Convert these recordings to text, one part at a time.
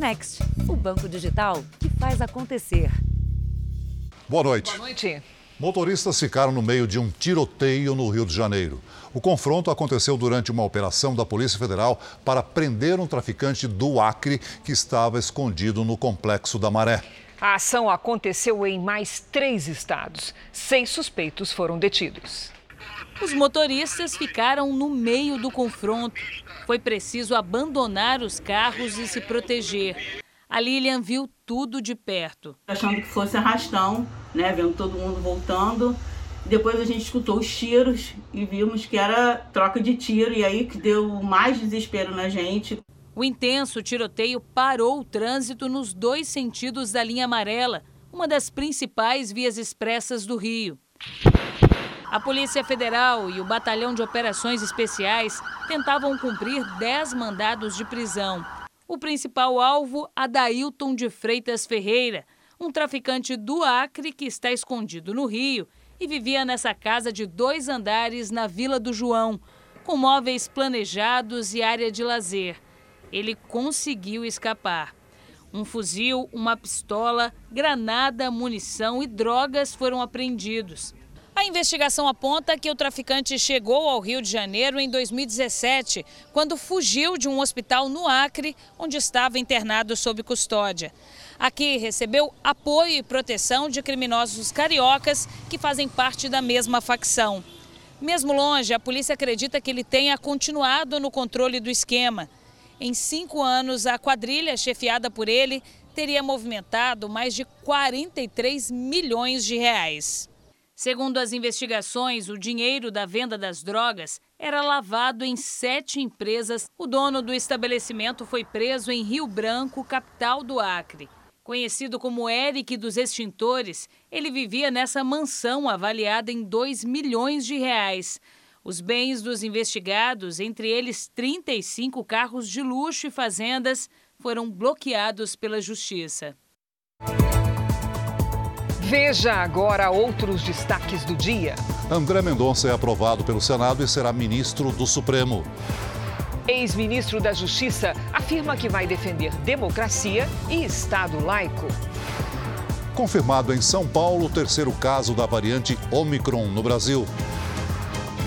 Next, o banco digital que faz acontecer. Boa noite. Boa noite. Motoristas ficaram no meio de um tiroteio no Rio de Janeiro. O confronto aconteceu durante uma operação da Polícia Federal para prender um traficante do Acre que estava escondido no Complexo da Maré. A ação aconteceu em mais três estados. Seis suspeitos foram detidos. Os motoristas ficaram no meio do confronto. Foi preciso abandonar os carros e se proteger. A Lilian viu tudo de perto. Achando que fosse arrastão, né? Vendo todo mundo voltando. Depois a gente escutou os tiros e vimos que era troca de tiro, e aí que deu mais desespero na gente. O intenso tiroteio parou o trânsito nos dois sentidos da linha amarela, uma das principais vias expressas do Rio. A Polícia Federal e o Batalhão de Operações Especiais tentavam cumprir 10 mandados de prisão. O principal alvo, Adailton de Freitas Ferreira, um traficante do Acre que está escondido no Rio e vivia nessa casa de dois andares na Vila do João, com móveis planejados e área de lazer. Ele conseguiu escapar. Um fuzil, uma pistola, granada, munição e drogas foram apreendidos. A investigação aponta que o traficante chegou ao Rio de Janeiro em 2017, quando fugiu de um hospital no Acre, onde estava internado sob custódia. Aqui recebeu apoio e proteção de criminosos cariocas que fazem parte da mesma facção. Mesmo longe, a polícia acredita que ele tenha continuado no controle do esquema. Em cinco anos, a quadrilha chefiada por ele teria movimentado mais de 43 milhões de reais. Segundo as investigações, o dinheiro da venda das drogas era lavado em sete empresas. O dono do estabelecimento foi preso em Rio Branco, capital do Acre. Conhecido como Eric dos Extintores, ele vivia nessa mansão avaliada em 2 milhões de reais. Os bens dos investigados, entre eles 35 carros de luxo e fazendas, foram bloqueados pela justiça. Veja agora outros destaques do dia. André Mendonça é aprovado pelo Senado e será ministro do Supremo. Ex-ministro da Justiça afirma que vai defender democracia e Estado laico. Confirmado em São Paulo o terceiro caso da variante Omicron no Brasil.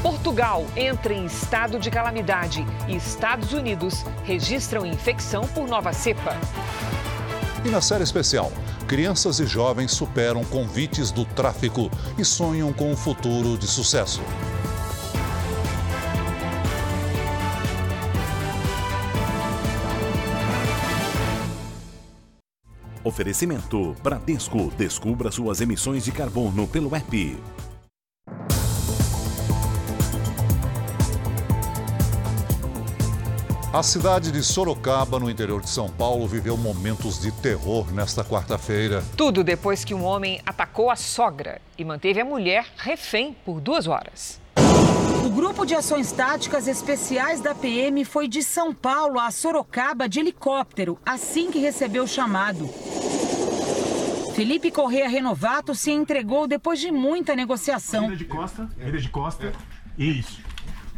Portugal entra em estado de calamidade e Estados Unidos registram infecção por nova cepa. E na série especial, crianças e jovens superam convites do tráfico e sonham com um futuro de sucesso. Oferecimento Bradesco. Descubra suas emissões de carbono pelo app. A cidade de Sorocaba, no interior de São Paulo, viveu momentos de terror nesta quarta-feira. Tudo depois que um homem atacou a sogra e manteve a mulher refém por duas horas. O grupo de ações táticas especiais da PM foi de São Paulo a Sorocaba de helicóptero, assim que recebeu o chamado. Felipe Correa Renovato se entregou depois de muita negociação. Vira de costa, vira de costa. Isso.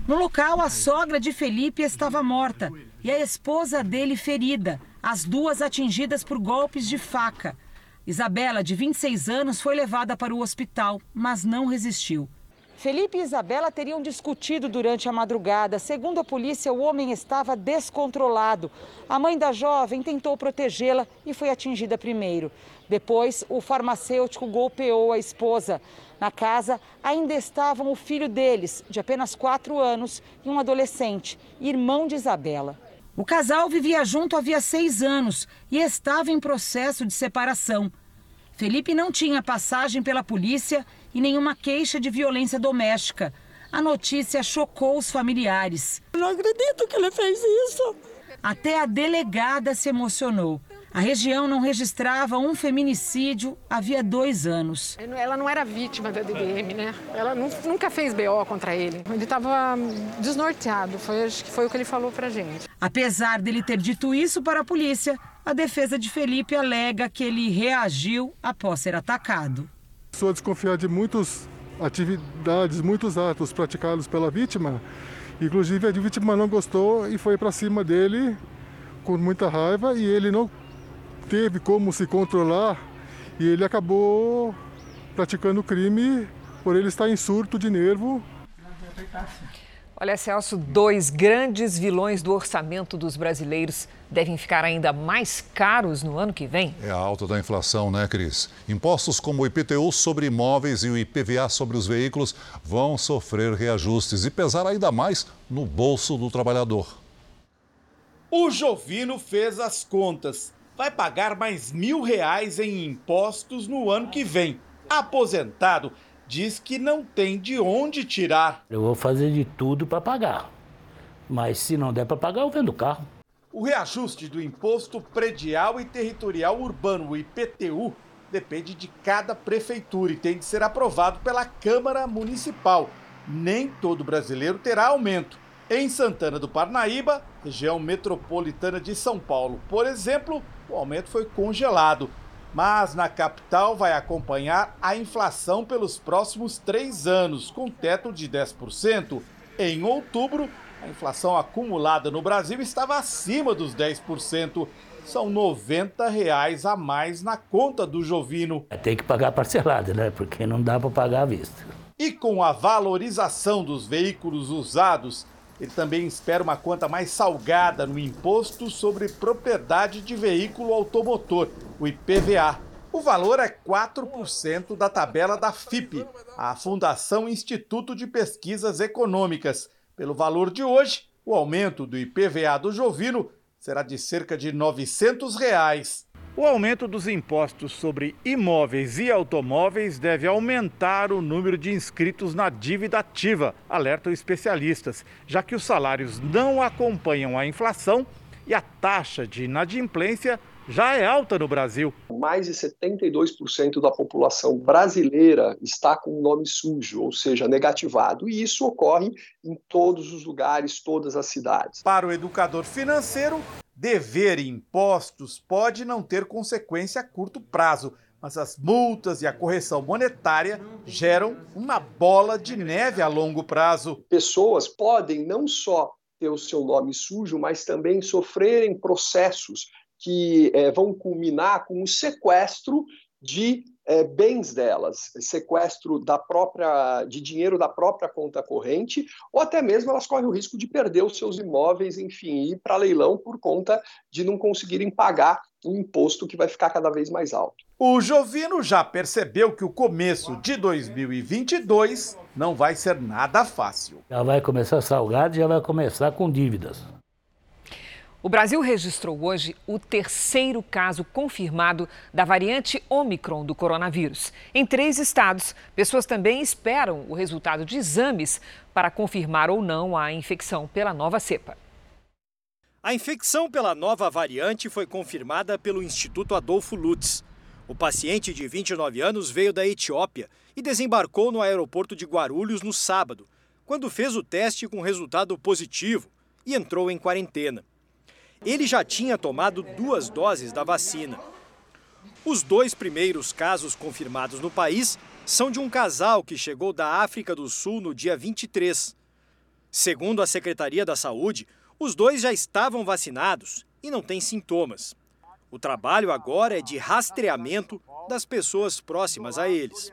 No local, a sogra de Felipe estava morta e a esposa dele ferida, as duas atingidas por golpes de faca. Isabela, de 26 anos, foi levada para o hospital, mas não resistiu. Felipe e Isabela teriam discutido durante a madrugada. Segundo a polícia, o homem estava descontrolado. A mãe da jovem tentou protegê-la e foi atingida primeiro. Depois, o farmacêutico golpeou a esposa. Na casa ainda estavam o filho deles, de apenas quatro anos, e um adolescente, irmão de Isabela. O casal vivia junto havia seis anos e estava em processo de separação. Felipe não tinha passagem pela polícia e nenhuma queixa de violência doméstica. A notícia chocou os familiares. Eu não acredito que ele fez isso. Até a delegada se emocionou. A região não registrava um feminicídio havia dois anos. Ela não era vítima da DDM, né? Ela nunca fez BO contra ele. Ele estava desnorteado, foi, acho que foi o que ele falou pra gente. Apesar dele ter dito isso para a polícia, a defesa de Felipe alega que ele reagiu após ser atacado. Sou desconfiar de muitas atividades, muitos atos praticados pela vítima. Inclusive a vítima não gostou e foi para cima dele com muita raiva e ele não teve como se controlar e ele acabou praticando crime por ele estar em surto de nervo. Olha, Celso, dois grandes vilões do orçamento dos brasileiros devem ficar ainda mais caros no ano que vem. É a alta da inflação, né, Cris? Impostos como o IPTU sobre imóveis e o IPVA sobre os veículos vão sofrer reajustes e pesar ainda mais no bolso do trabalhador. O Jovino fez as contas. Vai pagar mais mil reais em impostos no ano que vem. Aposentado diz que não tem de onde tirar. Eu vou fazer de tudo para pagar. Mas se não der para pagar, eu vendo o carro. O reajuste do Imposto Predial e Territorial Urbano, o IPTU, depende de cada prefeitura e tem de ser aprovado pela Câmara Municipal. Nem todo brasileiro terá aumento. Em Santana do Parnaíba, região metropolitana de São Paulo, por exemplo, o aumento foi congelado mas na capital vai acompanhar a inflação pelos próximos três anos, com teto de 10%. Em outubro, a inflação acumulada no Brasil estava acima dos 10%. São 90 reais a mais na conta do Jovino. É, tem que pagar parcelado, né? Porque não dá para pagar à vista. E com a valorização dos veículos usados, ele também espera uma conta mais salgada no imposto sobre propriedade de veículo automotor, o IPVA. O valor é 4% da tabela da FIP, a Fundação Instituto de Pesquisas Econômicas. Pelo valor de hoje, o aumento do IPVA do Jovino será de cerca de 900 reais. O aumento dos impostos sobre imóveis e automóveis deve aumentar o número de inscritos na dívida ativa, alertam especialistas, já que os salários não acompanham a inflação e a taxa de inadimplência já é alta no Brasil. Mais de 72% da população brasileira está com o nome sujo, ou seja, negativado, e isso ocorre em todos os lugares, todas as cidades. Para o educador financeiro, Dever impostos pode não ter consequência a curto prazo, mas as multas e a correção monetária geram uma bola de neve a longo prazo. Pessoas podem não só ter o seu nome sujo, mas também sofrerem processos que é, vão culminar com o sequestro de é, bens delas, sequestro da própria, de dinheiro da própria conta corrente, ou até mesmo elas correm o risco de perder os seus imóveis, enfim, ir para leilão por conta de não conseguirem pagar um imposto que vai ficar cada vez mais alto. O Jovino já percebeu que o começo de 2022 não vai ser nada fácil. Já vai começar salgado, já vai começar com dívidas. O Brasil registrou hoje o terceiro caso confirmado da variante Omicron do coronavírus. Em três estados, pessoas também esperam o resultado de exames para confirmar ou não a infecção pela nova cepa. A infecção pela nova variante foi confirmada pelo Instituto Adolfo Lutz. O paciente de 29 anos veio da Etiópia e desembarcou no aeroporto de Guarulhos no sábado, quando fez o teste com resultado positivo e entrou em quarentena. Ele já tinha tomado duas doses da vacina. Os dois primeiros casos confirmados no país são de um casal que chegou da África do Sul no dia 23. Segundo a Secretaria da Saúde, os dois já estavam vacinados e não têm sintomas. O trabalho agora é de rastreamento das pessoas próximas a eles.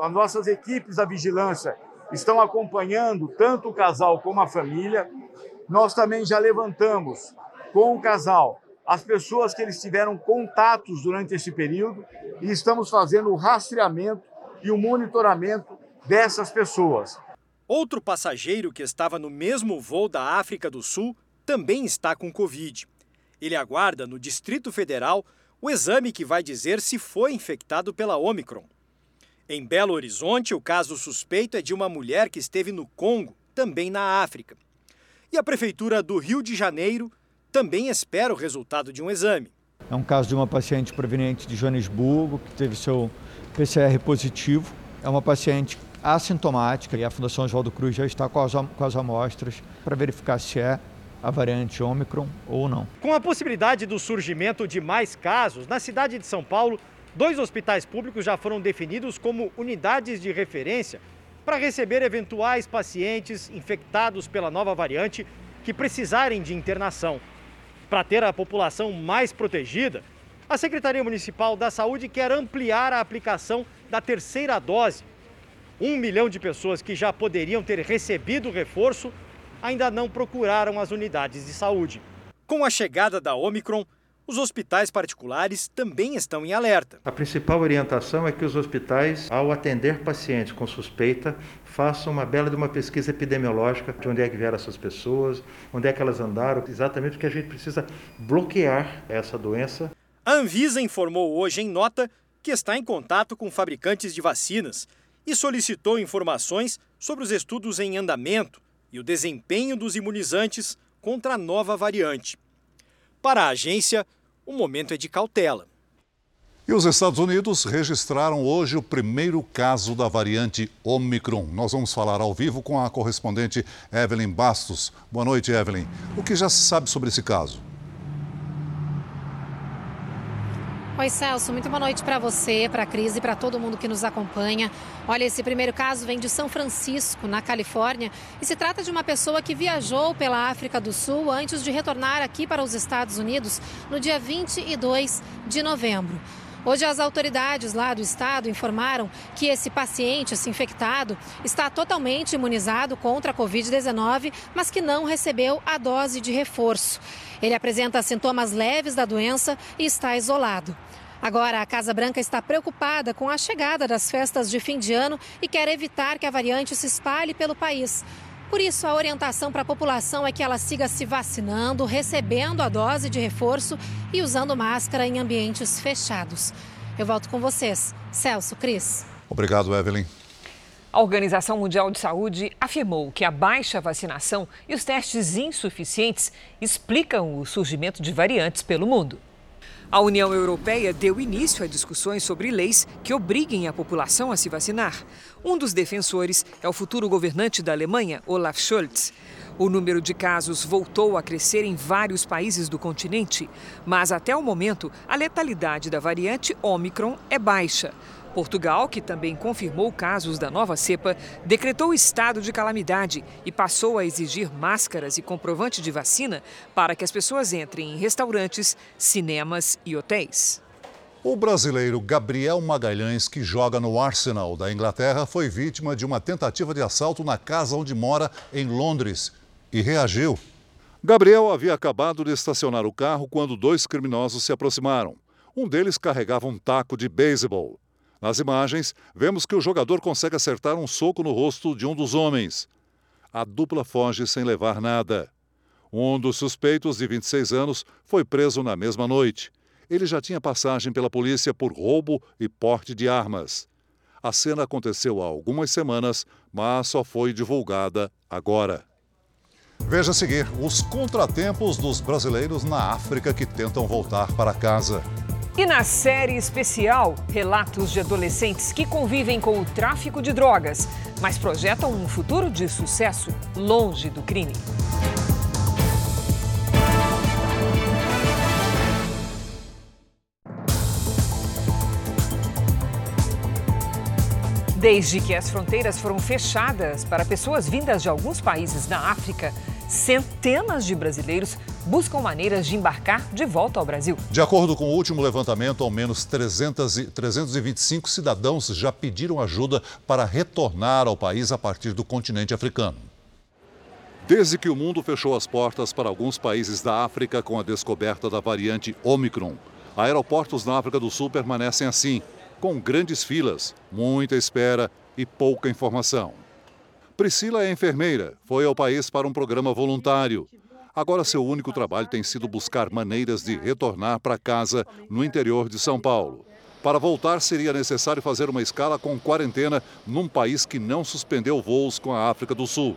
As nossas equipes da vigilância estão acompanhando tanto o casal como a família. Nós também já levantamos com o casal, as pessoas que eles tiveram contatos durante esse período e estamos fazendo o rastreamento e o monitoramento dessas pessoas. Outro passageiro que estava no mesmo voo da África do Sul também está com Covid. Ele aguarda no Distrito Federal o exame que vai dizer se foi infectado pela Omicron. Em Belo Horizonte, o caso suspeito é de uma mulher que esteve no Congo, também na África. E a Prefeitura do Rio de Janeiro também espera o resultado de um exame. É um caso de uma paciente proveniente de Joanesburgo que teve seu PCR positivo. É uma paciente assintomática e a Fundação Oswaldo Cruz já está com as, com as amostras para verificar se é a variante Ômicron ou não. Com a possibilidade do surgimento de mais casos, na cidade de São Paulo, dois hospitais públicos já foram definidos como unidades de referência para receber eventuais pacientes infectados pela nova variante que precisarem de internação. Para ter a população mais protegida, A Secretaria Municipal da Saúde quer ampliar a aplicação da terceira dose. Um milhão de pessoas que já poderiam ter recebido o reforço ainda não procuraram as unidades de saúde. Com a chegada da Omicron, os hospitais particulares também estão em alerta. A principal orientação é que os hospitais, ao atender pacientes com suspeita, façam uma bela de uma pesquisa epidemiológica de onde é que vieram essas pessoas, onde é que elas andaram, exatamente porque a gente precisa bloquear essa doença. A Anvisa informou hoje em nota que está em contato com fabricantes de vacinas e solicitou informações sobre os estudos em andamento e o desempenho dos imunizantes contra a nova variante. Para a agência, o momento é de cautela. E os Estados Unidos registraram hoje o primeiro caso da variante Omicron. Nós vamos falar ao vivo com a correspondente Evelyn Bastos. Boa noite, Evelyn. O que já se sabe sobre esse caso? Oi, Celso, muito boa noite para você, para a Cris e para todo mundo que nos acompanha. Olha, esse primeiro caso vem de São Francisco, na Califórnia, e se trata de uma pessoa que viajou pela África do Sul antes de retornar aqui para os Estados Unidos no dia 22 de novembro. Hoje, as autoridades lá do estado informaram que esse paciente, esse infectado, está totalmente imunizado contra a Covid-19, mas que não recebeu a dose de reforço. Ele apresenta sintomas leves da doença e está isolado. Agora, a Casa Branca está preocupada com a chegada das festas de fim de ano e quer evitar que a variante se espalhe pelo país. Por isso, a orientação para a população é que ela siga se vacinando, recebendo a dose de reforço e usando máscara em ambientes fechados. Eu volto com vocês. Celso, Cris. Obrigado, Evelyn. A Organização Mundial de Saúde afirmou que a baixa vacinação e os testes insuficientes explicam o surgimento de variantes pelo mundo. A União Europeia deu início a discussões sobre leis que obriguem a população a se vacinar. Um dos defensores é o futuro governante da Alemanha, Olaf Scholz. O número de casos voltou a crescer em vários países do continente, mas até o momento a letalidade da variante Omicron é baixa. Portugal, que também confirmou casos da nova cepa, decretou estado de calamidade e passou a exigir máscaras e comprovante de vacina para que as pessoas entrem em restaurantes, cinemas e hotéis. O brasileiro Gabriel Magalhães, que joga no Arsenal da Inglaterra, foi vítima de uma tentativa de assalto na casa onde mora, em Londres, e reagiu. Gabriel havia acabado de estacionar o carro quando dois criminosos se aproximaram. Um deles carregava um taco de beisebol. Nas imagens, vemos que o jogador consegue acertar um soco no rosto de um dos homens. A dupla foge sem levar nada. Um dos suspeitos, de 26 anos, foi preso na mesma noite. Ele já tinha passagem pela polícia por roubo e porte de armas. A cena aconteceu há algumas semanas, mas só foi divulgada agora. Veja a seguir os contratempos dos brasileiros na África que tentam voltar para casa. E na série especial, relatos de adolescentes que convivem com o tráfico de drogas, mas projetam um futuro de sucesso longe do crime. Desde que as fronteiras foram fechadas para pessoas vindas de alguns países da África, centenas de brasileiros buscam maneiras de embarcar de volta ao Brasil. De acordo com o último levantamento, ao menos 300 e, 325 cidadãos já pediram ajuda para retornar ao país a partir do continente africano. Desde que o mundo fechou as portas para alguns países da África com a descoberta da variante Omicron, aeroportos na África do Sul permanecem assim, com grandes filas, muita espera e pouca informação. Priscila é enfermeira, foi ao país para um programa voluntário. Agora, seu único trabalho tem sido buscar maneiras de retornar para casa no interior de São Paulo. Para voltar, seria necessário fazer uma escala com quarentena num país que não suspendeu voos com a África do Sul.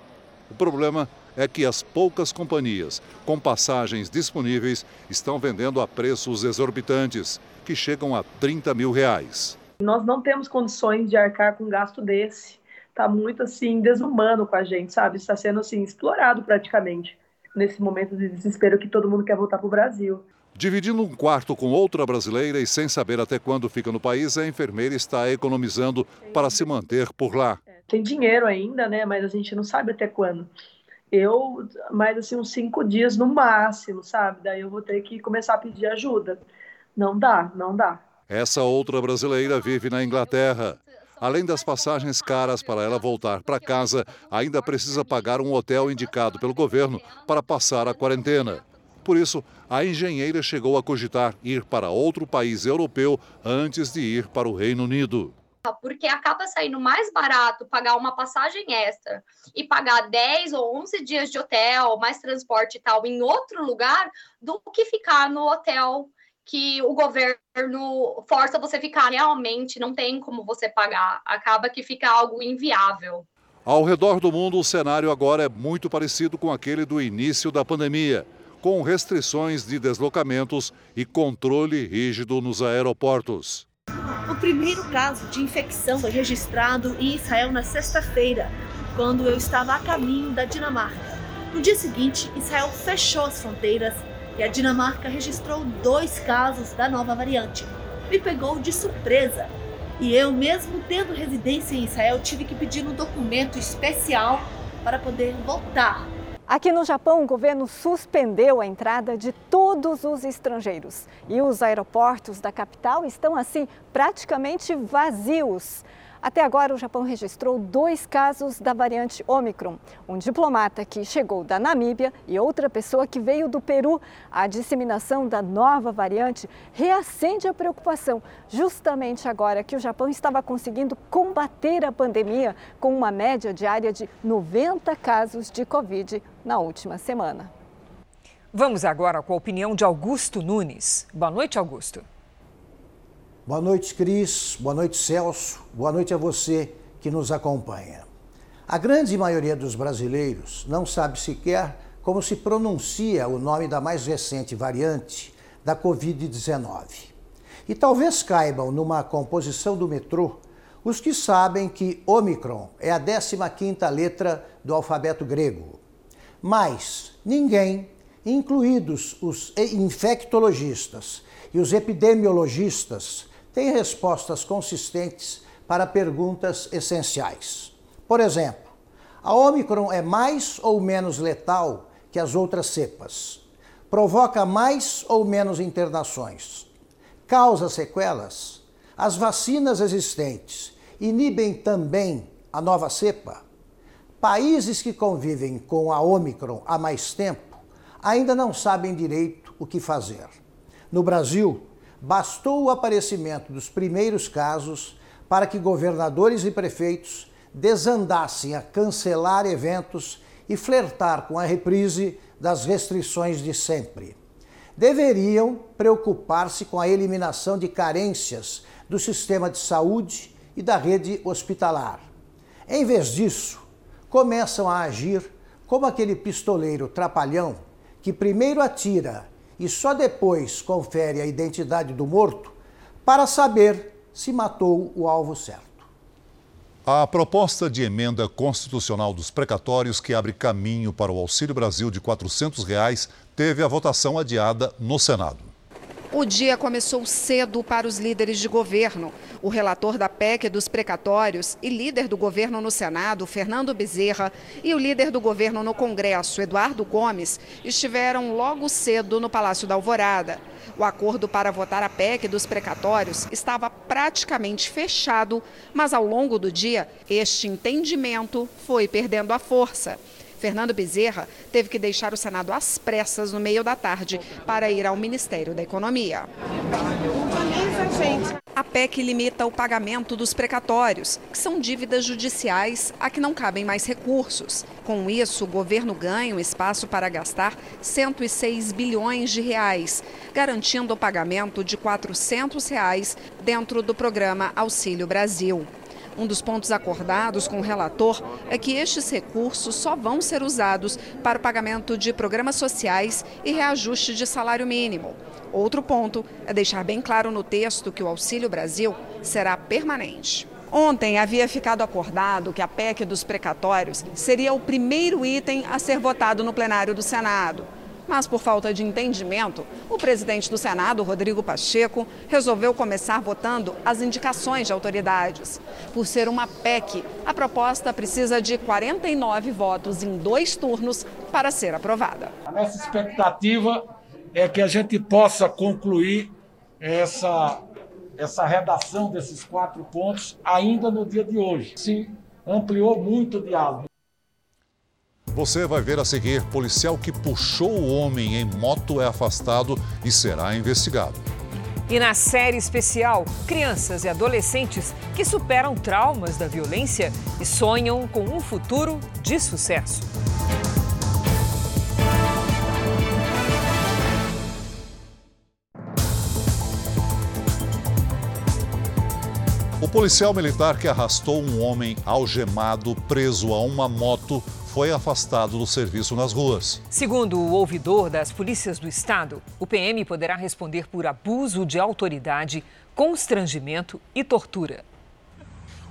O problema é que as poucas companhias com passagens disponíveis estão vendendo a preços exorbitantes, que chegam a 30 mil reais. Nós não temos condições de arcar com um gasto desse. Está muito assim desumano com a gente, sabe? Está sendo assim explorado praticamente nesse momento de desespero que todo mundo quer voltar para o Brasil. Dividindo um quarto com outra brasileira e sem saber até quando fica no país, a enfermeira está economizando para se manter por lá. Tem dinheiro ainda, né? Mas a gente não sabe até quando. Eu, mais assim, uns cinco dias no máximo, sabe? Daí eu vou ter que começar a pedir ajuda. Não dá, não dá. Essa outra brasileira vive na Inglaterra. Além das passagens caras para ela voltar para casa, ainda precisa pagar um hotel indicado pelo governo para passar a quarentena. Por isso, a engenheira chegou a cogitar ir para outro país europeu antes de ir para o Reino Unido porque acaba saindo mais barato pagar uma passagem extra e pagar 10 ou 11 dias de hotel, mais transporte e tal em outro lugar, do que ficar no hotel que o governo força você ficar realmente, não tem como você pagar, acaba que fica algo inviável. Ao redor do mundo, o cenário agora é muito parecido com aquele do início da pandemia, com restrições de deslocamentos e controle rígido nos aeroportos. O primeiro caso de infecção foi registrado em Israel na sexta-feira, quando eu estava a caminho da Dinamarca. No dia seguinte, Israel fechou as fronteiras e a Dinamarca registrou dois casos da nova variante. Me pegou de surpresa. E eu, mesmo tendo residência em Israel, tive que pedir um documento especial para poder voltar. Aqui no Japão, o governo suspendeu a entrada de todos os estrangeiros. E os aeroportos da capital estão, assim, praticamente vazios. Até agora, o Japão registrou dois casos da variante Omicron. Um diplomata que chegou da Namíbia e outra pessoa que veio do Peru. A disseminação da nova variante reacende a preocupação, justamente agora que o Japão estava conseguindo combater a pandemia com uma média diária de 90 casos de Covid na última semana. Vamos agora com a opinião de Augusto Nunes. Boa noite, Augusto. Boa noite, Cris. Boa noite, Celso. Boa noite a você que nos acompanha. A grande maioria dos brasileiros não sabe sequer como se pronuncia o nome da mais recente variante da Covid-19. E talvez caibam numa composição do metrô os que sabem que Omicron é a 15ª letra do alfabeto grego. Mas ninguém, incluídos os infectologistas e os epidemiologistas, tem respostas consistentes para perguntas essenciais. Por exemplo, a Omicron é mais ou menos letal que as outras cepas? Provoca mais ou menos internações? Causa sequelas? As vacinas existentes inibem também a nova cepa? Países que convivem com a Omicron há mais tempo ainda não sabem direito o que fazer. No Brasil, bastou o aparecimento dos primeiros casos para que governadores e prefeitos desandassem a cancelar eventos e flertar com a reprise das restrições de sempre. Deveriam preocupar-se com a eliminação de carências do sistema de saúde e da rede hospitalar. Em vez disso, começam a agir como aquele pistoleiro trapalhão que primeiro atira e só depois confere a identidade do morto para saber se matou o alvo certo. A proposta de emenda constitucional dos precatórios que abre caminho para o Auxílio Brasil de 400 reais teve a votação adiada no Senado. O dia começou cedo para os líderes de governo. O relator da PEC dos precatórios e líder do governo no Senado, Fernando Bezerra, e o líder do governo no Congresso, Eduardo Gomes, estiveram logo cedo no Palácio da Alvorada. O acordo para votar a PEC dos precatórios estava praticamente fechado, mas ao longo do dia, este entendimento foi perdendo a força. Fernando Bezerra teve que deixar o Senado às pressas no meio da tarde para ir ao Ministério da Economia. A PEC limita o pagamento dos precatórios, que são dívidas judiciais a que não cabem mais recursos. Com isso, o governo ganha um espaço para gastar 106 bilhões de reais, garantindo o pagamento de 400 reais dentro do programa Auxílio Brasil. Um dos pontos acordados com o relator é que estes recursos só vão ser usados para o pagamento de programas sociais e reajuste de salário mínimo. Outro ponto é deixar bem claro no texto que o Auxílio Brasil será permanente. Ontem havia ficado acordado que a PEC dos precatórios seria o primeiro item a ser votado no plenário do Senado. Mas, por falta de entendimento, o presidente do Senado, Rodrigo Pacheco, resolveu começar votando as indicações de autoridades. Por ser uma PEC, a proposta precisa de 49 votos em dois turnos para ser aprovada. A nossa expectativa é que a gente possa concluir essa, essa redação desses quatro pontos ainda no dia de hoje. Se ampliou muito o diálogo. Você vai ver a seguir: policial que puxou o homem em moto é afastado e será investigado. E na série especial, crianças e adolescentes que superam traumas da violência e sonham com um futuro de sucesso. O policial militar que arrastou um homem algemado preso a uma moto foi afastado do serviço nas ruas. Segundo o ouvidor das polícias do estado, o PM poderá responder por abuso de autoridade, constrangimento e tortura.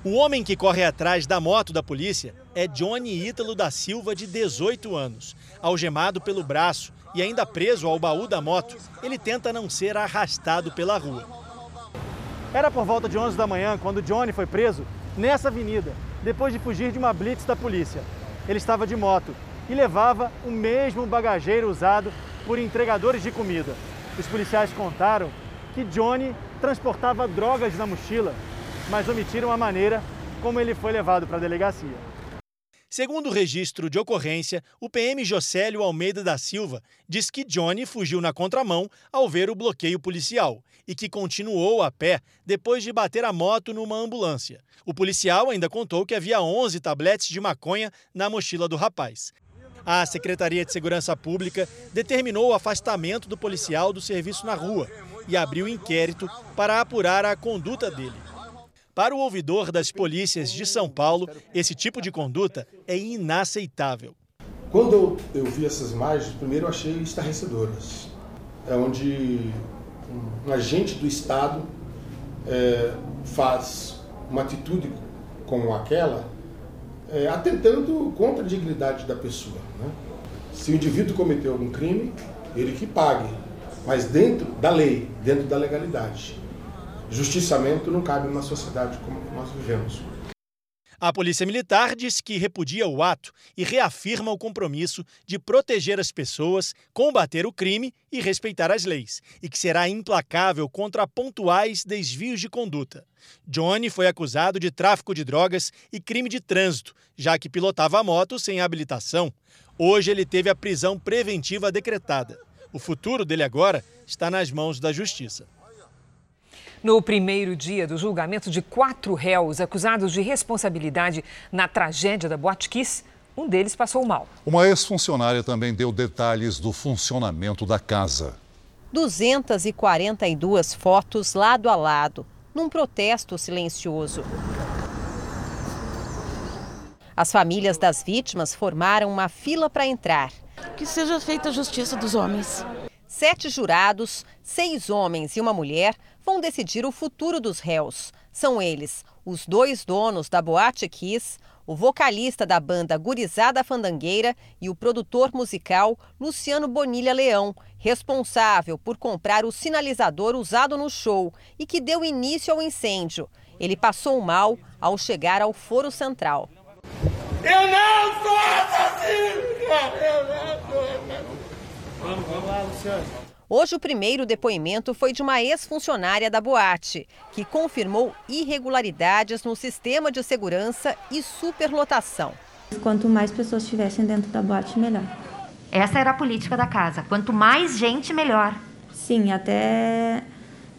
O homem que corre atrás da moto da polícia é Johnny Ítalo da Silva, de 18 anos. Algemado pelo braço e ainda preso ao baú da moto, ele tenta não ser arrastado pela rua. Era por volta de 11 da manhã quando Johnny foi preso nessa avenida, depois de fugir de uma blitz da polícia ele estava de moto e levava o mesmo bagageiro usado por entregadores de comida. Os policiais contaram que Johnny transportava drogas na mochila, mas omitiram a maneira como ele foi levado para a delegacia. Segundo o registro de ocorrência, o PM Jocélio Almeida da Silva diz que Johnny fugiu na contramão ao ver o bloqueio policial e que continuou a pé depois de bater a moto numa ambulância. O policial ainda contou que havia 11 tabletes de maconha na mochila do rapaz. A Secretaria de Segurança Pública determinou o afastamento do policial do serviço na rua e abriu inquérito para apurar a conduta dele. Para o ouvidor das polícias de São Paulo, esse tipo de conduta é inaceitável. Quando eu, vi essas imagens, primeiro eu achei estarrecedoras. É onde um agente do Estado é, faz uma atitude como aquela, é, atentando contra a dignidade da pessoa. Né? Se o indivíduo cometeu algum crime, ele que pague, mas dentro da lei, dentro da legalidade. Justiçamento não cabe numa sociedade como nós vivemos. A Polícia Militar diz que repudia o ato e reafirma o compromisso de proteger as pessoas, combater o crime e respeitar as leis, e que será implacável contra pontuais desvios de conduta. Johnny foi acusado de tráfico de drogas e crime de trânsito, já que pilotava a moto sem habilitação. Hoje ele teve a prisão preventiva decretada. O futuro dele agora está nas mãos da Justiça. No primeiro dia do julgamento de quatro réus acusados de responsabilidade na tragédia da Boate Kiss, um deles passou mal. Uma ex-funcionária também deu detalhes do funcionamento da casa. 242 fotos lado a lado, num protesto silencioso. As famílias das vítimas formaram uma fila para entrar. Que seja feita a justiça dos homens. Sete jurados, seis homens e uma mulher vão decidir o futuro dos réus. São eles os dois donos da Boate Kiss, o vocalista da banda Gurizada Fandangueira e o produtor musical Luciano Bonilha Leão, responsável por comprar o sinalizador usado no show e que deu início ao incêndio. Ele passou mal ao chegar ao foro central. Eu não sou assassino! Eu não sou Vamos, vamos lá, Luciano. Hoje, o primeiro depoimento foi de uma ex-funcionária da boate, que confirmou irregularidades no sistema de segurança e superlotação. Quanto mais pessoas estivessem dentro da boate, melhor. Essa era a política da casa. Quanto mais gente, melhor. Sim, até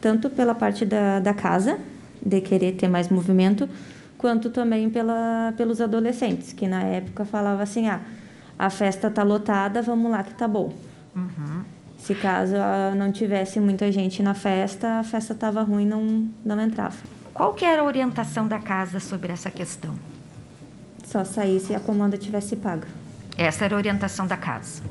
tanto pela parte da, da casa, de querer ter mais movimento, quanto também pela, pelos adolescentes, que na época falava assim: ah, a festa tá lotada, vamos lá que tá bom. Uhum. Se caso não tivesse muita gente na festa, a festa estava ruim, não não entrava. Qual que era a orientação da casa sobre essa questão? Só sair se a comanda tivesse paga. Essa era a orientação da casa.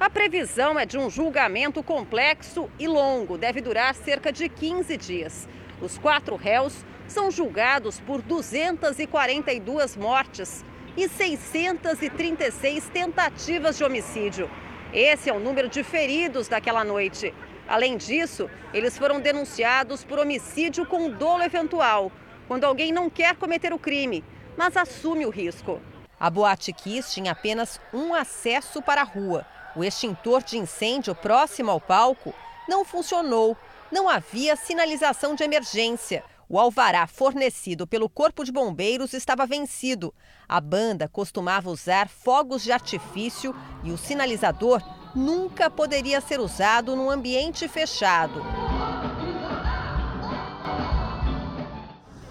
A previsão é de um julgamento complexo e longo, deve durar cerca de 15 dias. Os quatro réus são julgados por 242 mortes e 636 tentativas de homicídio. Esse é o número de feridos daquela noite. Além disso, eles foram denunciados por homicídio com dolo eventual, quando alguém não quer cometer o crime, mas assume o risco. A Boate Kiss tinha apenas um acesso para a rua. O extintor de incêndio próximo ao palco não funcionou Não havia sinalização de emergência. O alvará fornecido pelo Corpo de Bombeiros estava vencido. A banda costumava usar fogos de artifício e o sinalizador nunca poderia ser usado num ambiente fechado.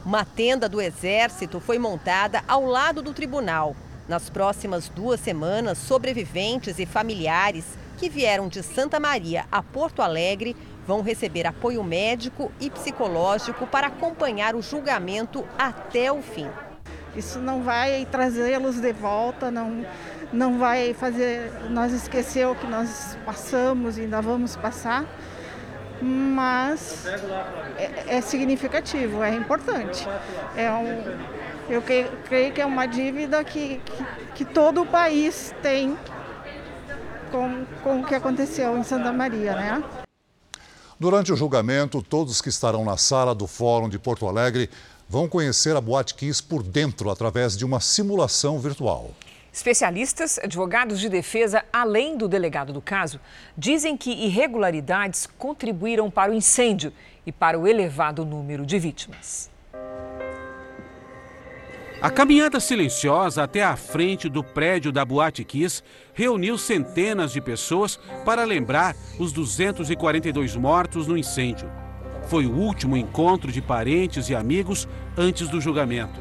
Uma tenda do Exército foi montada ao lado do tribunal. Nas próximas duas semanas, sobreviventes e familiares que vieram de Santa Maria a Porto Alegre vão receber apoio médico e psicológico para acompanhar o julgamento até o fim. Isso não vai trazê-los de volta, não, não vai fazer nós esquecer o que nós passamos e ainda vamos passar, mas é, é significativo, é importante. É um, eu creio que é uma dívida que, que, que todo o país tem com, com o que aconteceu em Santa Maria, né? Durante o julgamento, todos que estarão na sala do Fórum de Porto Alegre vão conhecer a Boate Kiss por dentro através de uma simulação virtual. Especialistas, advogados de defesa, além do delegado do caso, dizem que irregularidades contribuíram para o incêndio e para o elevado número de vítimas. A caminhada silenciosa até a frente do prédio da Boate Kiss reuniu centenas de pessoas para lembrar os 242 mortos no incêndio. Foi o último encontro de parentes e amigos antes do julgamento.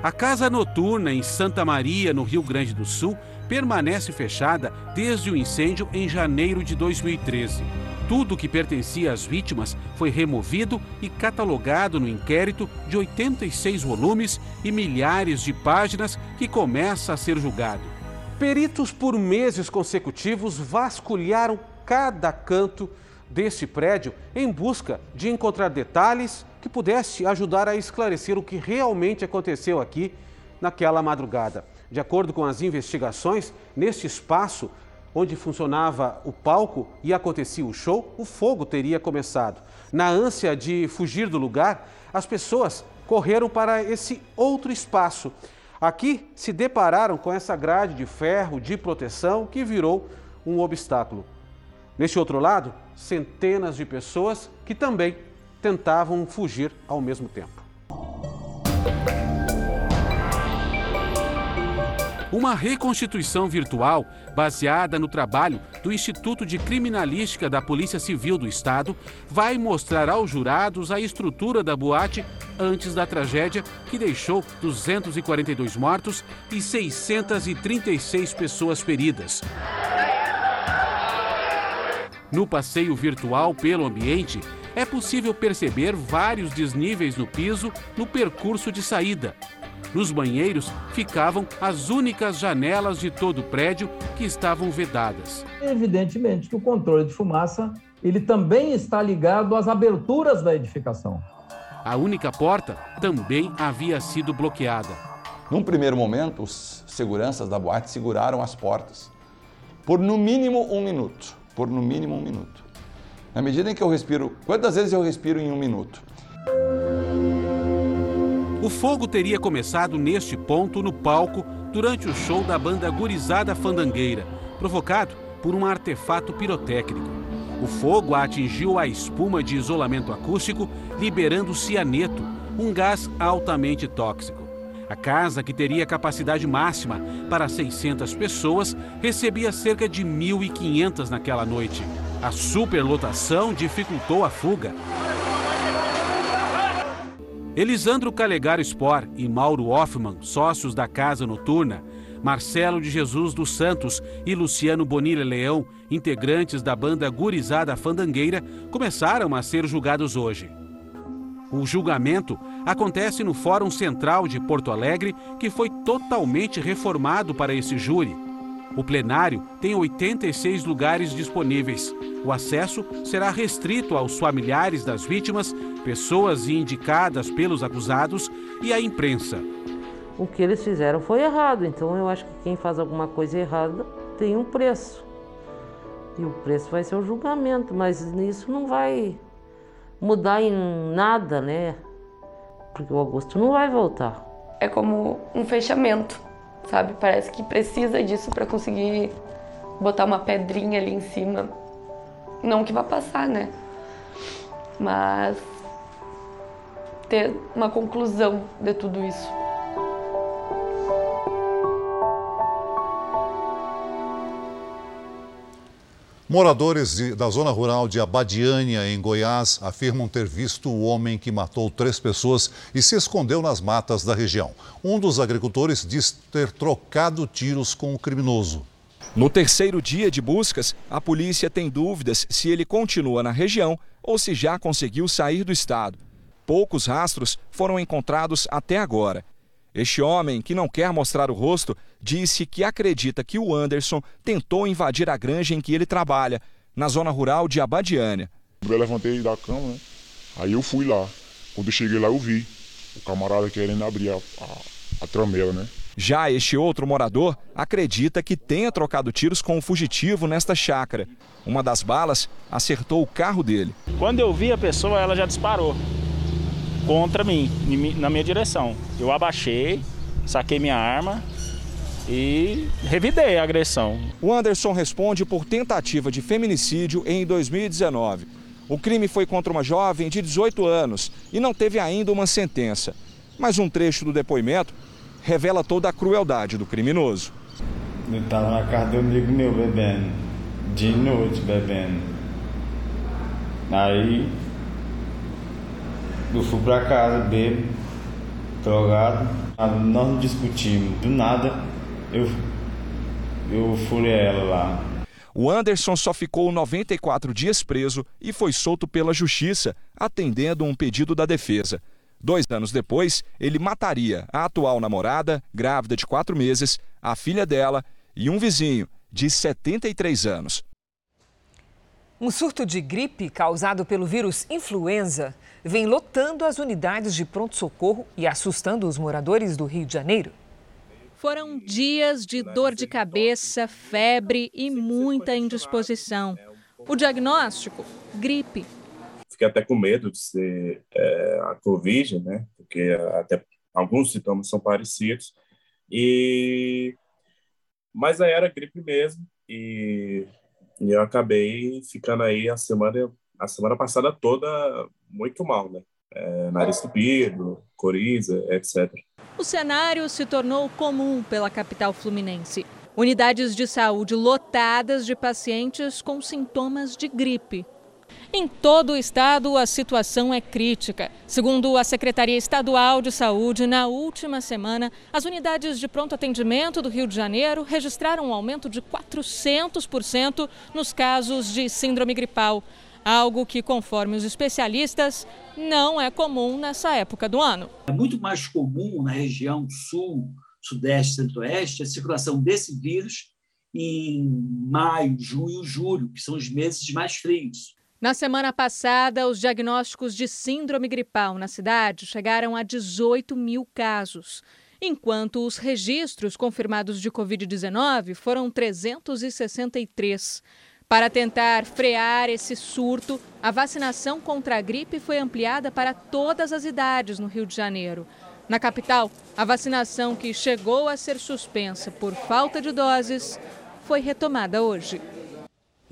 A casa noturna em Santa Maria, no Rio Grande do Sul, permanece fechada desde o incêndio em janeiro de 2013. Tudo que pertencia às vítimas foi removido e catalogado no inquérito de 86 volumes e milhares de páginas que começa a ser julgado. Peritos por meses consecutivos vasculharam cada canto desse prédio em busca de encontrar detalhes que pudesse ajudar a esclarecer o que realmente aconteceu aqui naquela madrugada. De acordo com as investigações, neste espaço onde funcionava o palco e acontecia o show, o fogo teria começado. Na ânsia de fugir do lugar, as pessoas correram para esse outro espaço. Aqui se depararam com essa grade de ferro de proteção que virou um obstáculo. Neste outro lado, centenas de pessoas que também tentavam fugir ao mesmo tempo. Uma reconstituição virtual baseada no trabalho do Instituto de Criminalística da Polícia Civil do Estado vai mostrar aos jurados a estrutura da boate antes da tragédia que deixou 242 mortos e 636 pessoas feridas. No passeio virtual pelo ambiente, é possível perceber vários desníveis no piso no percurso de saída. Nos banheiros ficavam as únicas janelas de todo o prédio que estavam vedadas. Evidentemente que o controle de fumaça ele também está ligado às aberturas da edificação. A única porta também havia sido bloqueada. Num primeiro momento, os seguranças da boate seguraram as portas por no mínimo um minuto. Por no mínimo um minuto. Na medida em que eu respiro, quantas vezes eu respiro em um minuto? O fogo teria começado neste ponto no palco durante o show da banda Gurizada Fandangueira, provocado por um artefato pirotécnico. O fogo atingiu a espuma de isolamento acústico, liberando cianeto, um gás altamente tóxico. A casa, que teria capacidade máxima para 600 pessoas, recebia cerca de 1.500 naquela noite. A superlotação dificultou a fuga. Elisandro Calegaro Spor e Mauro Hoffman, sócios da Casa Noturna, Marcelo de Jesus dos Santos e Luciano Bonilha Leão, integrantes da banda Gurizada Fandangueira, começaram a ser julgados hoje. O julgamento acontece no Fórum Central de Porto Alegre, que foi totalmente reformado para esse júri. O plenário tem 86 lugares disponíveis. O acesso será restrito aos familiares das vítimas, pessoas indicadas pelos acusados e à imprensa. O que eles fizeram foi errado, então eu acho que quem faz alguma coisa errada tem um preço. E o preço vai ser o julgamento, mas isso não vai mudar em nada, né? Porque o Augusto não vai voltar. É como um fechamento sabe? Parece que precisa disso para conseguir botar uma pedrinha ali em cima Não que vá passar, né? Mas ter uma conclusão de tudo isso. Moradores de, da zona rural de Abadiânia, em Goiás, afirmam ter visto o homem que matou três pessoas e se escondeu nas matas da região. Um dos agricultores diz ter trocado tiros com o criminoso. No terceiro dia de buscas, a polícia tem dúvidas se ele continua na região ou se já conseguiu sair do estado. Poucos rastros foram encontrados até agora. Este homem, que não quer mostrar o rosto, disse que acredita que o Anderson tentou invadir a granja em que ele trabalha, na zona rural de Abadiânia. Eu levantei da cama, né? Aí eu fui lá. Quando eu cheguei lá, eu vi o camarada querendo abrir a, a, a tramela, né? Já este outro morador acredita que tenha trocado tiros com o fugitivo nesta chácara. Uma das balas acertou o carro dele. Quando eu vi a pessoa, ela já disparou contra mim, na minha direção. Eu abaixei, saquei minha arma e revidei a agressão. O Anderson responde por tentativa de feminicídio em 2019. O crime foi contra uma jovem de 18 anos e não teve ainda uma sentença. Mas um trecho do depoimento revela toda a crueldade do criminoso. Eu estava na casa do amigo meu bebendo, de noite bebendo. Aí eu fui para casa, bebo, drogado. Nós não discutimos. Do nada, eu, eu furei ela lá. O Anderson só ficou 94 dias preso e foi solto pela justiça, atendendo um pedido da defesa. Dois anos depois, ele mataria a atual namorada, grávida de quatro meses, a filha dela e um vizinho de 73 anos. Um surto de gripe causado pelo vírus influenza vem lotando as unidades de pronto-socorro e assustando os moradores do Rio de Janeiro. Foram dias de dor de cabeça, febre e muita indisposição. O diagnóstico? Gripe fiquei até com medo de ser é, a Covid, né? Porque até alguns sintomas são parecidos. E mas aí era gripe mesmo e, e eu acabei ficando aí a semana a semana passada toda muito mal, né? É, nariz estupido, coriza, etc. O cenário se tornou comum pela capital fluminense. Unidades de saúde lotadas de pacientes com sintomas de gripe. Em todo o estado, a situação é crítica. Segundo a Secretaria Estadual de Saúde, na última semana, as unidades de pronto atendimento do Rio de Janeiro registraram um aumento de 400% nos casos de síndrome gripal. Algo que, conforme os especialistas, não é comum nessa época do ano. É muito mais comum na região sul, sudeste, centro-oeste a circulação desse vírus em maio, junho, julho, que são os meses mais frios. Na semana passada, os diagnósticos de síndrome gripal na cidade chegaram a 18 mil casos, enquanto os registros confirmados de Covid-19 foram 363. Para tentar frear esse surto, a vacinação contra a gripe foi ampliada para todas as idades no Rio de Janeiro. Na capital, a vacinação que chegou a ser suspensa por falta de doses foi retomada hoje.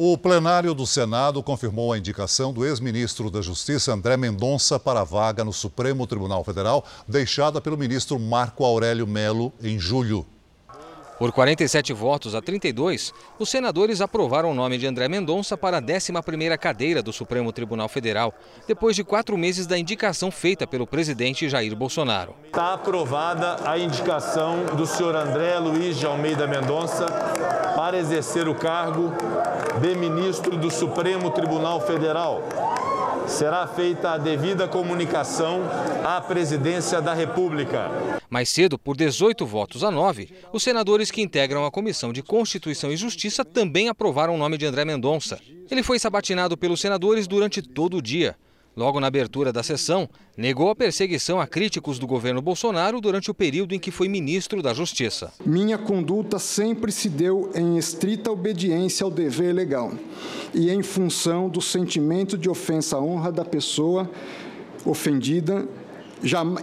O plenário do Senado confirmou a indicação do ex-ministro da Justiça André Mendonça para a vaga no Supremo Tribunal Federal, deixada pelo ministro Marco Aurélio Melo em julho. Por 47 votos a 32, os senadores aprovaram o nome de André Mendonça para a 11ª cadeira do Supremo Tribunal Federal, depois de quatro meses da indicação feita pelo presidente Jair Bolsonaro. Está aprovada a indicação do senhor André Luiz de Almeida Mendonça para exercer o cargo de ministro do Supremo Tribunal Federal será feita a devida comunicação à Presidência da República. Mais cedo, por 18 votos a 9, os senadores que integram a Comissão de Constituição e Justiça também aprovaram o nome de André Mendonça. Ele foi sabatinado pelos senadores durante todo o dia. Logo na abertura da sessão, negou a perseguição a críticos do governo Bolsonaro durante o período em que foi ministro da Justiça. Minha conduta sempre se deu em estrita obediência ao dever legal e em função do sentimento de ofensa à honra da pessoa ofendida,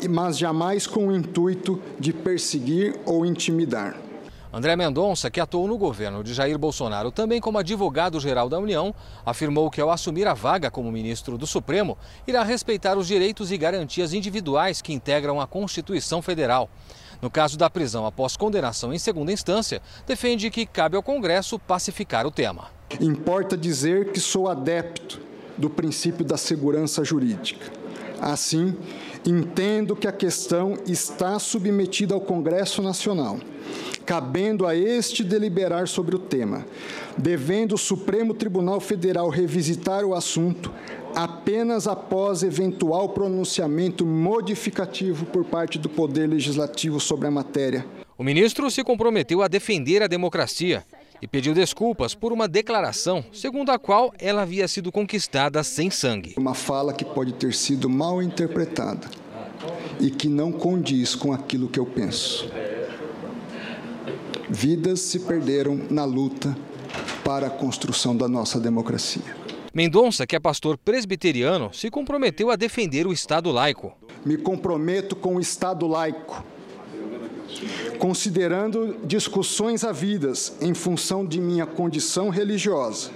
mas jamais com o intuito de perseguir ou intimidar. André Mendonça, que atuou no governo de Jair Bolsonaro também como advogado-geral da União, afirmou que ao assumir a vaga como ministro do Supremo, irá respeitar os direitos e garantias individuais que integram a Constituição Federal. No caso da prisão após condenação em segunda instância, defende que cabe ao Congresso pacificar o tema. Importa dizer que sou adepto do princípio da segurança jurídica. Assim, entendo que a questão está submetida ao Congresso Nacional cabendo a este deliberar sobre o tema, devendo o Supremo Tribunal Federal revisitar o assunto apenas após eventual pronunciamento modificativo por parte do Poder Legislativo sobre a matéria. O ministro se comprometeu a defender a democracia e pediu desculpas por uma declaração segundo a qual ela havia sido conquistada sem sangue. Uma fala que pode ter sido mal interpretada e que não condiz com aquilo que eu penso. Vidas se perderam na luta para a construção da nossa democracia. Mendonça, que é pastor presbiteriano, se comprometeu a defender o Estado laico. Me comprometo com o Estado laico, considerando discussões havidas em função de minha condição religiosa.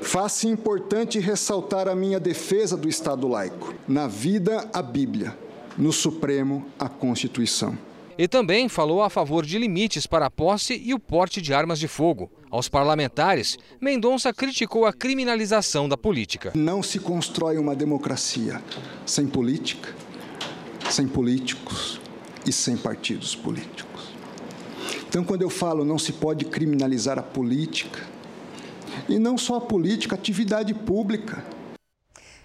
Faço importante ressaltar a minha defesa do Estado laico. Na vida, a Bíblia. No Supremo, a Constituição. E também falou a favor de limites para a posse e o porte de armas de fogo. Aos parlamentares, Mendonça criticou a criminalização da política. Não se constrói uma democracia sem política, sem políticos e sem partidos políticos. Então, quando eu falo não se pode criminalizar a política, e não só a política, a atividade pública.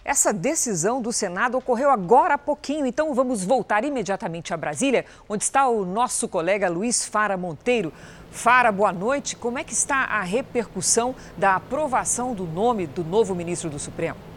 Essa decisão do Senado ocorreu agora há pouquinho, então vamos voltar imediatamente a Brasília, onde está o nosso colega Luiz Fara Monteiro. Fara, boa noite. Como é que está a repercussão da aprovação do nome do novo ministro do Supremo?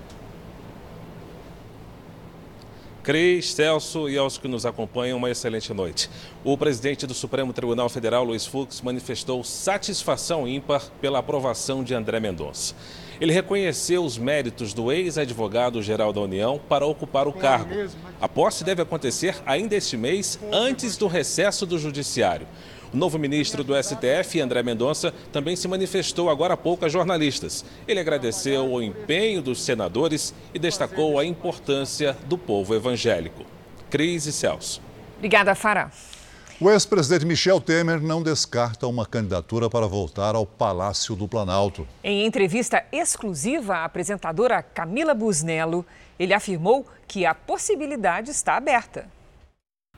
Cris, Celso e aos que nos acompanham, uma excelente noite. O presidente do Supremo Tribunal Federal, Luiz Fux, manifestou satisfação ímpar pela aprovação de André Mendonça. Ele reconheceu os méritos do ex-advogado-geral da União para ocupar o cargo. A posse deve acontecer ainda este mês, antes do recesso do Judiciário. O novo ministro do STF, André Mendonça, também se manifestou agora há pouco a jornalistas. Ele agradeceu o empenho dos senadores e destacou a importância do povo evangélico. Cris e Celso. Obrigada, Fará. O ex-presidente Michel Temer não descarta uma candidatura para voltar ao Palácio do Planalto. Em entrevista exclusiva à apresentadora Camila Busnello, ele afirmou que a possibilidade está aberta.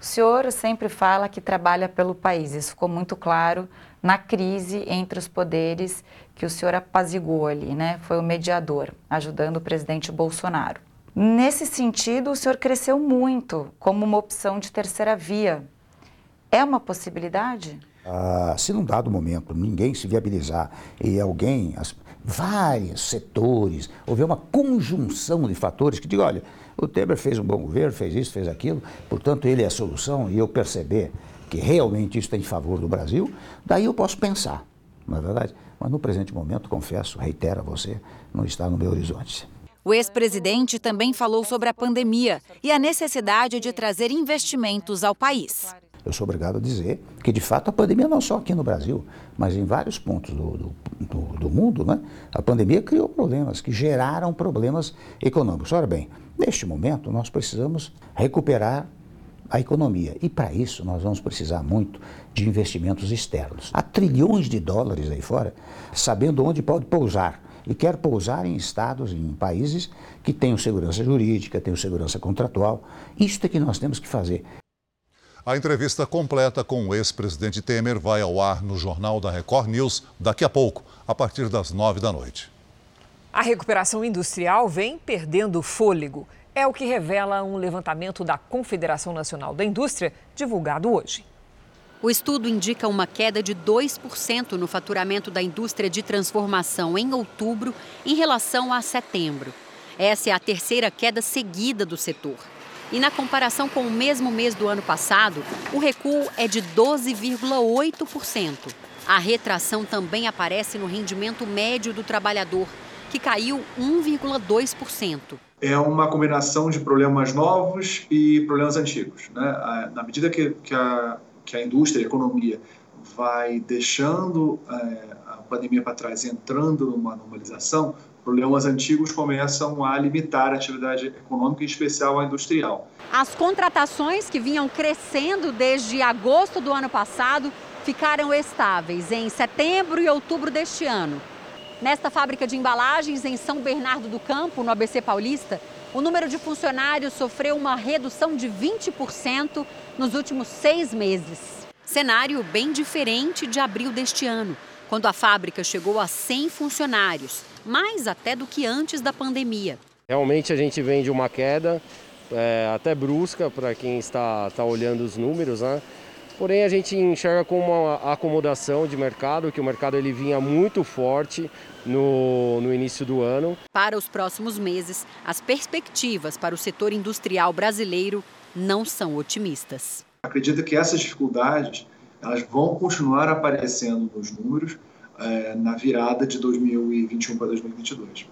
O senhor sempre fala que trabalha pelo país. Isso ficou muito claro na crise entre os poderes que o senhor apaziguou ali, né? Foi o mediador, ajudando o presidente Bolsonaro. Nesse sentido, o senhor cresceu muito como uma opção de terceira via é uma possibilidade? Ah, se num dado momento ninguém se viabilizar e alguém, as, vários setores, houver uma conjunção de fatores que diga, olha, o Temer fez um bom governo, fez isso, fez aquilo, portanto ele é a solução e eu perceber que realmente isso está em favor do Brasil, daí eu posso pensar, não é verdade? Mas no presente momento, confesso, reitero a você, não está no meu horizonte. O ex-presidente também falou sobre a pandemia e a necessidade de trazer investimentos ao país eu sou obrigado a dizer que, de fato, a pandemia não só aqui no Brasil, mas em vários pontos do, do, do, do mundo, né? a pandemia criou problemas que geraram problemas econômicos. Ora bem, neste momento, nós precisamos recuperar a economia. E para isso nós vamos precisar muito de investimentos externos. Há trilhões de dólares aí fora, sabendo onde pode pousar. E quer pousar em estados, em países que tenham segurança jurídica, tenham segurança contratual. Isso é que nós temos que fazer. A entrevista completa com o ex-presidente Temer vai ao ar no Jornal da Record News daqui a pouco, a partir das nove da noite. A recuperação industrial vem perdendo fôlego. É o que revela um levantamento da Confederação Nacional da Indústria, divulgado hoje. O estudo indica uma queda de 2% no faturamento da indústria de transformação em outubro em relação a setembro. Essa é a terceira queda seguida do setor. E na comparação com o mesmo mês do ano passado, o recuo é de 12,8%. A retração também aparece no rendimento médio do trabalhador, que caiu 1,2%. É uma combinação de problemas novos e problemas antigos. Né? Na medida que, que, a, que a indústria, a economia vai deixando é, a pandemia para trás, entrando numa normalização, problemas antigos começam a limitar a atividade econômica, em especial a industrial. As contratações que vinham crescendo desde agosto do ano passado ficaram estáveis em setembro e outubro deste ano. Nesta fábrica de embalagens em São Bernardo do Campo, no ABC Paulista, o número de funcionários sofreu uma redução de 20% nos últimos seis meses. Cenário bem diferente de abril deste ano, quando a fábrica chegou a 100 funcionários, mais até do que antes da pandemia. Realmente a gente vem de uma queda, é, até brusca para quem está, está olhando os números, né? Porém, a gente enxerga como uma acomodação de mercado, que o mercado ele vinha muito forte no, no início do ano. Para os próximos meses, as perspectivas para o setor industrial brasileiro não são otimistas. Acredito que essas dificuldades elas vão continuar aparecendo nos números é, na virada de 2021 para 2022.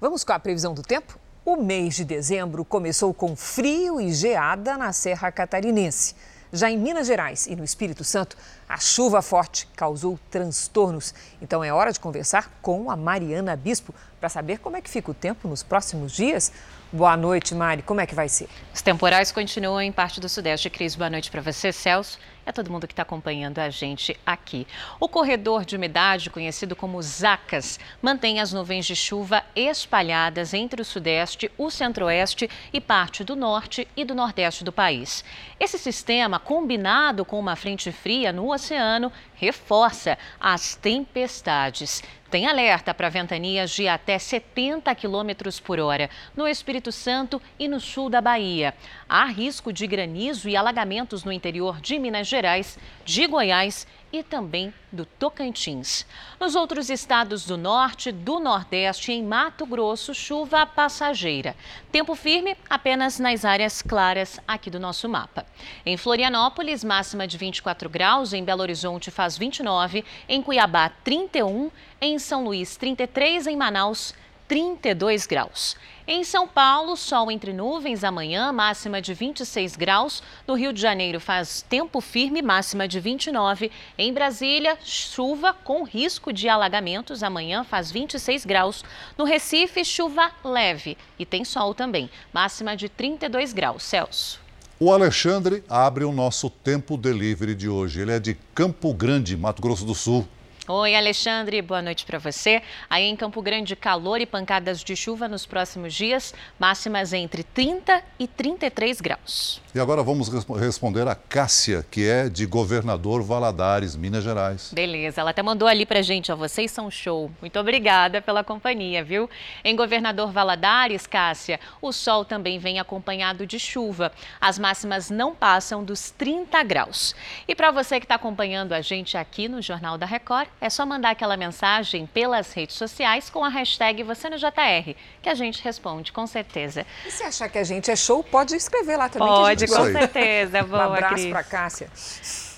Vamos com a previsão do tempo? O mês de dezembro começou com frio e geada na Serra Catarinense. Já em Minas Gerais e no Espírito Santo, a chuva forte causou transtornos. Então é hora de conversar com a Mariana Bispo para saber como é que fica o tempo nos próximos dias. Boa noite, Mari. Como é que vai ser? Os temporais continuam em parte do Sudeste. Cris, boa noite para você, Celso a todo mundo que está acompanhando a gente aqui. O corredor de umidade, conhecido como ZACAS, mantém as nuvens de chuva espalhadas entre o Sudeste, o Centro-Oeste e parte do Norte e do Nordeste do país. Esse sistema, combinado com uma frente fria no oceano, reforça as tempestades. Tem alerta para ventanias de até 70 km por hora no Espírito Santo e no sul da Bahia. Há risco de granizo e alagamentos no interior de Minas Gerais, de Goiás e também do Tocantins. Nos outros estados do norte, do nordeste e em Mato Grosso, chuva passageira. Tempo firme apenas nas áreas claras aqui do nosso mapa. Em Florianópolis, máxima de 24 graus, em Belo Horizonte faz 29, em Cuiabá 31, em São Luís 33, em Manaus 32 graus. Em São Paulo, sol entre nuvens amanhã, máxima de 26 graus. No Rio de Janeiro faz tempo firme, máxima de 29. Em Brasília, chuva com risco de alagamentos, amanhã faz 26 graus. No Recife, chuva leve e tem sol também, máxima de 32 graus. Celso. O Alexandre abre o nosso tempo delivery de hoje. Ele é de Campo Grande, Mato Grosso do Sul. Oi, Alexandre, boa noite para você. Aí em Campo Grande, calor e pancadas de chuva nos próximos dias, máximas entre 30 e 33 graus. E agora vamos responder a Cássia, que é de Governador Valadares, Minas Gerais. Beleza, ela até mandou ali pra gente, ó, vocês são show. Muito obrigada pela companhia, viu? Em Governador Valadares, Cássia, o sol também vem acompanhado de chuva. As máximas não passam dos 30 graus. E para você que está acompanhando a gente aqui no Jornal da Record, é só mandar aquela mensagem pelas redes sociais com a hashtag você no JR, que a gente responde com certeza. E se achar que a gente é show, pode escrever lá também. Pode com certeza. Boa, um abraço para Cássia.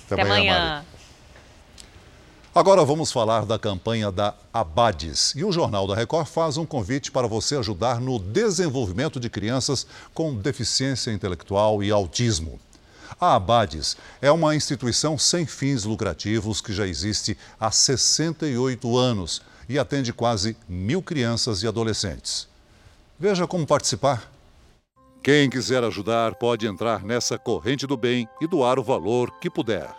Até, Até amanhã. Agora vamos falar da campanha da Abades. E o Jornal da Record faz um convite para você ajudar no desenvolvimento de crianças com deficiência intelectual e autismo. A Abades é uma instituição sem fins lucrativos que já existe há 68 anos e atende quase mil crianças e adolescentes. Veja como participar. Quem quiser ajudar pode entrar nessa corrente do bem e doar o valor que puder.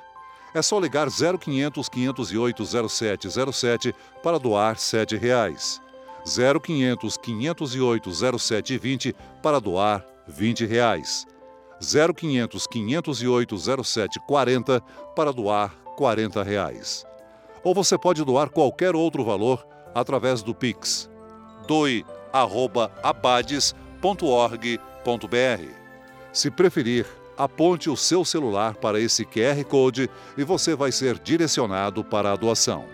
É só ligar 0500 508 0707 para doar 7 reais. 0500 508 0720 para doar 20 reais. 0500 508 0740 para doar 40 reais. Ou você pode doar qualquer outro valor através do Pix. doe@abades.org se preferir, aponte o seu celular para esse QR Code e você vai ser direcionado para a doação.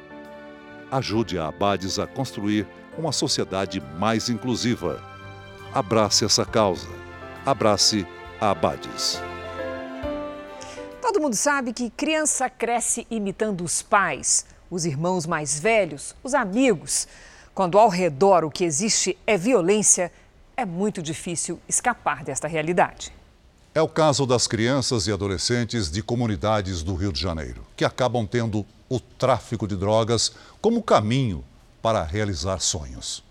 Ajude a Abades a construir uma sociedade mais inclusiva. Abrace essa causa. Abrace Abades. Todo mundo sabe que criança cresce imitando os pais, os irmãos mais velhos, os amigos. Quando ao redor o que existe é violência, é muito difícil escapar desta realidade. É o caso das crianças e adolescentes de comunidades do Rio de Janeiro, que acabam tendo o tráfico de drogas como caminho para realizar sonhos.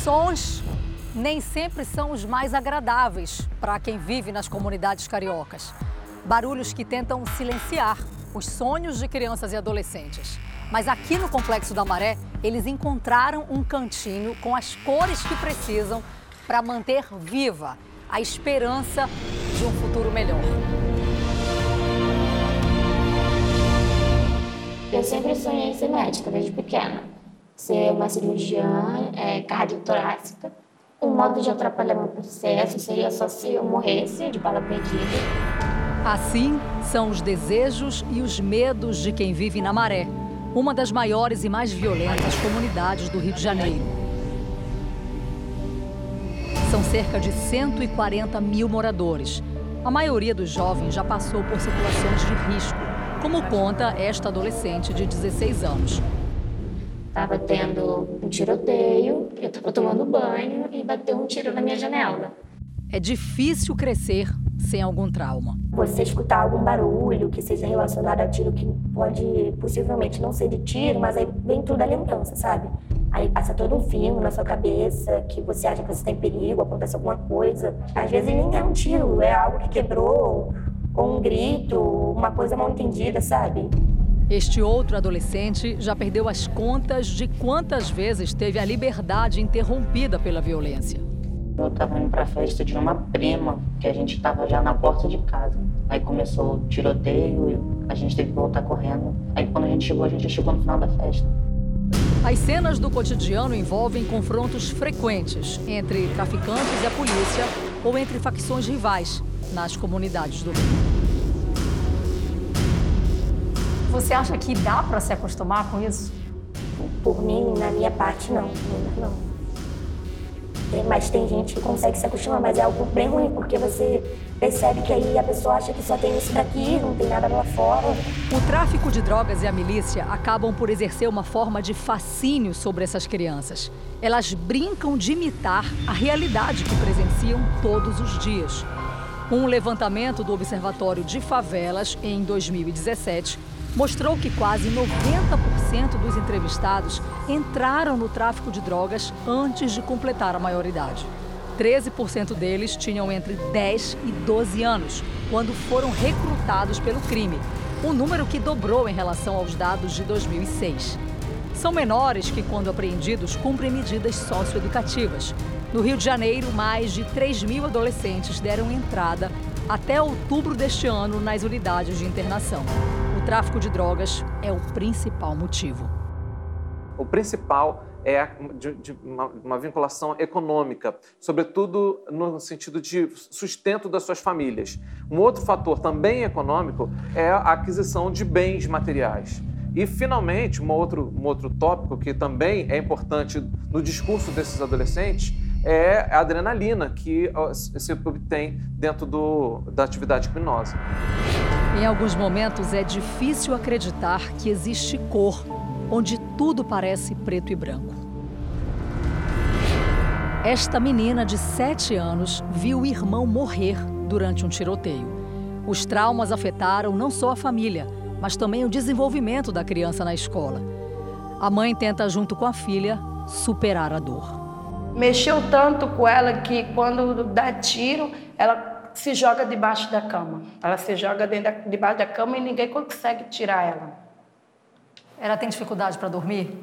Sons nem sempre são os mais agradáveis para quem vive nas comunidades cariocas. Barulhos que tentam silenciar os sonhos de crianças e adolescentes. Mas aqui no Complexo da Maré, eles encontraram um cantinho com as cores que precisam para manter viva a esperança de um futuro melhor. Eu sempre sonhei ser médica desde pequena. Ser uma cirurgiã é, cardiotorácica. Um modo de atrapalhar meu processo seria só se eu morresse de bala perdida. Assim são os desejos e os medos de quem vive na Maré, uma das maiores e mais violentas comunidades do Rio de Janeiro. São cerca de 140 mil moradores. A maioria dos jovens já passou por situações de risco, como conta esta adolescente de 16 anos. Estava tendo um tiroteio, eu estava tomando banho e bateu um tiro na minha janela. É difícil crescer sem algum trauma. Você escutar algum barulho que seja relacionado a tiro que pode possivelmente não ser de tiro, mas aí vem tudo a lembrança, sabe? Aí passa todo um filme na sua cabeça que você acha que você está em perigo, acontece alguma coisa. Às vezes nem é um tiro, é algo que quebrou, ou um grito, uma coisa mal entendida, sabe? Este outro adolescente já perdeu as contas de quantas vezes teve a liberdade interrompida pela violência. Eu estava indo para a festa de uma prima, que a gente estava já na porta de casa. Aí começou o tiroteio e a gente teve que voltar correndo. Aí quando a gente chegou, a gente chegou no final da festa. As cenas do cotidiano envolvem confrontos frequentes entre traficantes e a polícia ou entre facções rivais nas comunidades do Rio. Você acha que dá para se acostumar com isso? Por mim, na minha parte, não. Não. Tem, mas tem gente que consegue se acostumar, mas é algo bem ruim, porque você percebe que aí a pessoa acha que só tem isso daqui, não tem nada lá fora. O tráfico de drogas e a milícia acabam por exercer uma forma de fascínio sobre essas crianças. Elas brincam de imitar a realidade que presenciam todos os dias. Um levantamento do Observatório de Favelas em 2017 mostrou que quase 90% dos entrevistados entraram no tráfico de drogas antes de completar a maioridade. 13% deles tinham entre 10 e 12 anos, quando foram recrutados pelo crime, um número que dobrou em relação aos dados de 2006. São menores que, quando apreendidos, cumprem medidas socioeducativas. No Rio de Janeiro, mais de 3 mil adolescentes deram entrada até outubro deste ano nas unidades de internação. Tráfico de drogas é o principal motivo. O principal é de, de uma, uma, vinculação econômica, sobretudo no sentido de sustento das suas famílias. Um outro fator também econômico é a aquisição de bens materiais. E, finalmente, um outro, um outro tópico que também é importante no discurso desses adolescentes é a adrenalina que se obtém dentro do, da atividade criminosa. Em alguns momentos é difícil acreditar que existe cor, onde tudo parece preto e branco. Esta menina de 7 anos viu o irmão morrer durante um tiroteio. Os traumas afetaram não só a família, mas também o desenvolvimento da criança na escola. A mãe tenta, junto com a filha, superar a dor. Mexeu tanto com ela que quando dá tiro, ela se joga debaixo da cama. Ela se joga da, debaixo da cama e ninguém consegue tirar ela. Ela tem dificuldade para dormir?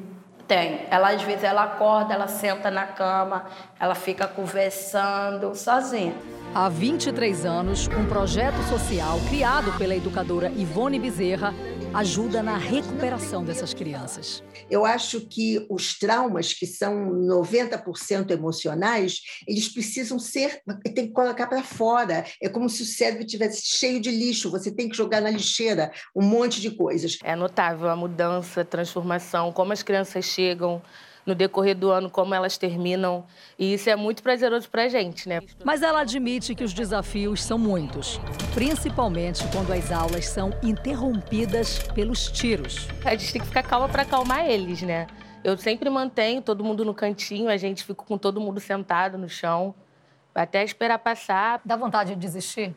Tem. Ela às vezes ela acorda, ela senta na cama, ela fica conversando sozinha. Há 23 anos, um projeto social criado pela educadora Ivone Bezerra ajuda na recuperação dessas crianças. Eu acho que os traumas, que são 90% emocionais, eles precisam ser, tem que colocar para fora. É como se o cérebro estivesse cheio de lixo, você tem que jogar na lixeira um monte de coisas. É notável a mudança, a transformação, como as crianças chegam no decorrer do ano como elas terminam. E isso é muito prazeroso para a gente, né? Mas ela admite que os desafios são muitos, principalmente quando as aulas são interrompidas pelos tiros. A gente tem que ficar calma para acalmar eles, né? Eu sempre mantenho todo mundo no cantinho, a gente fica com todo mundo sentado no chão, até esperar passar. Dá vontade de desistir?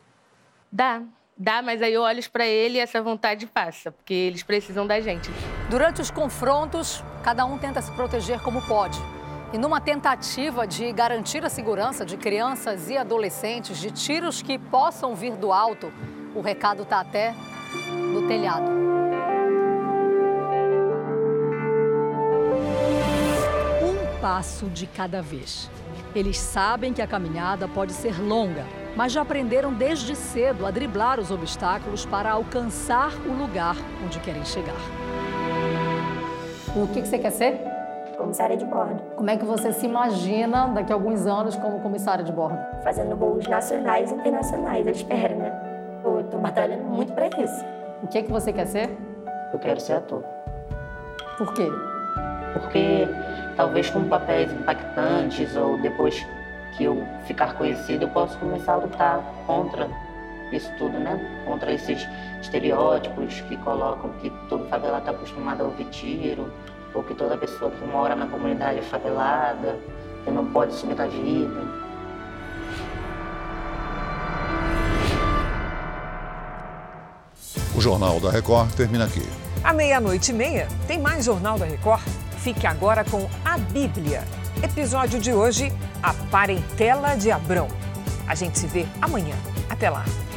Dá. Dá, mas aí eu olho para ele e essa vontade passa, porque eles precisam da gente. Durante os confrontos, cada um tenta se proteger como pode. E numa tentativa de garantir a segurança de crianças e adolescentes de tiros que possam vir do alto, o recado está até no telhado. Um passo de cada vez. Eles sabem que a caminhada pode ser longa, mas já aprenderam desde cedo a driblar os obstáculos para alcançar o lugar onde querem chegar. O que, você quer ser? Comissária de bordo. Como é que você se imagina daqui a alguns anos como comissária de bordo? Fazendo voos nacionais e internacionais, eu espero, né? Eu tô batalhando muito para isso. O que, que você quer ser? Eu quero ser ator. Por quê? Porque talvez com papéis impactantes ou depois que eu ficar conhecido, eu posso começar a lutar contra isso tudo, né? Contra esses estereótipos que colocam que todo favelado está acostumado a ouvir tiro, ou que toda pessoa que mora na comunidade é favelada, que não pode subir da vida. O Jornal da Record termina aqui. À meia-noite e meia, tem mais Jornal da Record. Fique agora com a Bíblia. Episódio de hoje: A Parentela de Abrão. A gente se vê amanhã. Até lá.